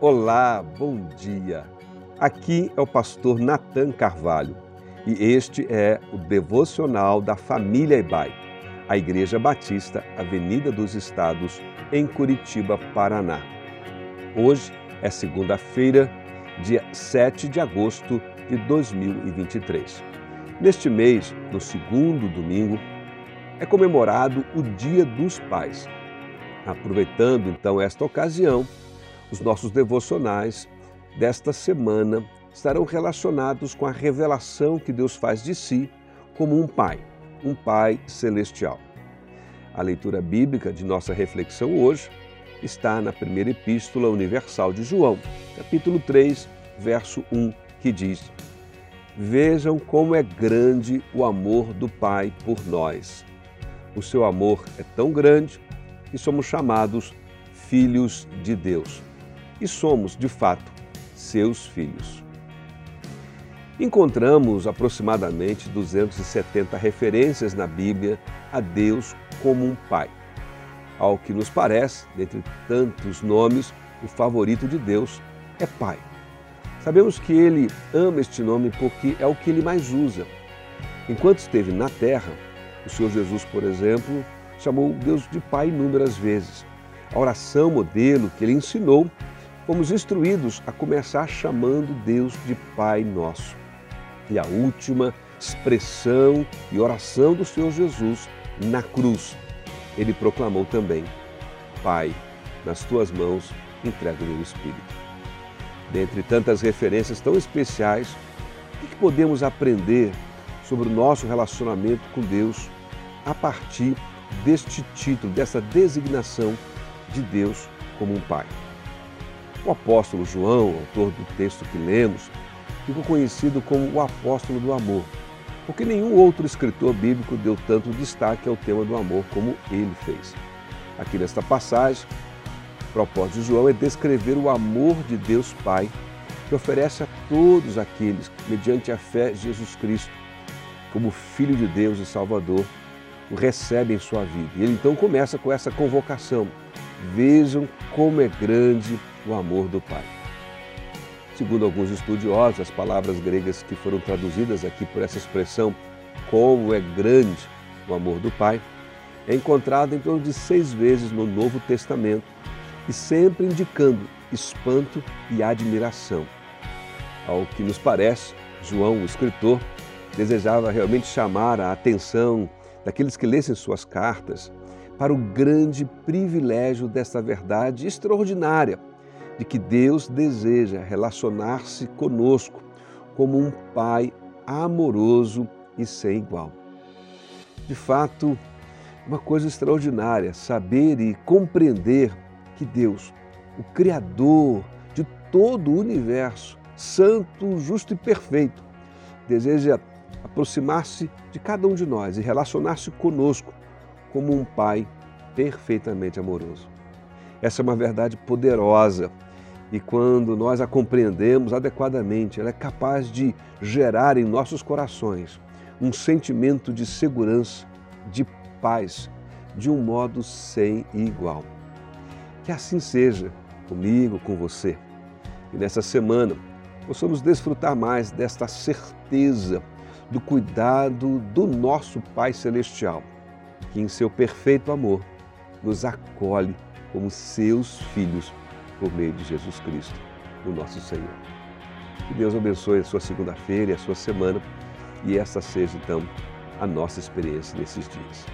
Olá, bom dia. Aqui é o pastor Nathan Carvalho e este é o devocional da família Ebai, a Igreja Batista Avenida dos Estados, em Curitiba, Paraná. Hoje é segunda-feira, dia 7 de agosto de 2023. Neste mês, no segundo domingo, é comemorado o Dia dos Pais. Aproveitando então esta ocasião, os nossos devocionais desta semana estarão relacionados com a revelação que Deus faz de si como um Pai, um Pai celestial. A leitura bíblica de nossa reflexão hoje está na primeira epístola universal de João, capítulo 3, verso 1, que diz: Vejam como é grande o amor do Pai por nós. O seu amor é tão grande que somos chamados filhos de Deus e somos, de fato, seus filhos. Encontramos aproximadamente 270 referências na Bíblia a Deus como um Pai. Ao que nos parece, dentre tantos nomes, o favorito de Deus é Pai. Sabemos que ele ama este nome porque é o que ele mais usa. Enquanto esteve na terra, o Senhor Jesus, por exemplo, chamou Deus de Pai inúmeras vezes. A oração modelo que ele ensinou fomos instruídos a começar chamando Deus de Pai Nosso. E a última expressão e oração do Senhor Jesus na cruz, ele proclamou também: Pai, nas tuas mãos entrego o meu espírito. Dentre tantas referências tão especiais, o que podemos aprender sobre o nosso relacionamento com Deus a partir deste título, dessa designação de Deus como um Pai? O apóstolo João, autor do texto que lemos, ficou conhecido como o apóstolo do amor, porque nenhum outro escritor bíblico deu tanto destaque ao tema do amor como ele fez. Aqui nesta passagem, o propósito de João é descrever o amor de Deus Pai que oferece a todos aqueles que, mediante a fé Jesus Cristo, como Filho de Deus e Salvador, o recebem em sua vida. E ele então começa com essa convocação: Vejam como é grande o amor do Pai. Segundo alguns estudiosos, as palavras gregas que foram traduzidas aqui por essa expressão, como é grande o amor do Pai, é encontrada em torno de seis vezes no Novo Testamento e sempre indicando espanto e admiração. Ao que nos parece, João, o escritor, desejava realmente chamar a atenção daqueles que lessem suas cartas para o grande privilégio desta verdade extraordinária de que Deus deseja relacionar-se conosco como um Pai amoroso e sem igual. De fato, uma coisa extraordinária saber e compreender que Deus, o Criador de todo o universo, santo, justo e perfeito, deseja aproximar-se de cada um de nós e relacionar-se conosco como um Pai perfeitamente amoroso. Essa é uma verdade poderosa e quando nós a compreendemos adequadamente, ela é capaz de gerar em nossos corações um sentimento de segurança, de paz, de um modo sem igual. Que assim seja comigo, com você. E nessa semana possamos desfrutar mais desta certeza do cuidado do nosso Pai Celestial, que em seu perfeito amor nos acolhe como seus filhos por meio de Jesus Cristo, o nosso Senhor. Que Deus abençoe a sua segunda-feira e a sua semana e essa seja então a nossa experiência nesses dias.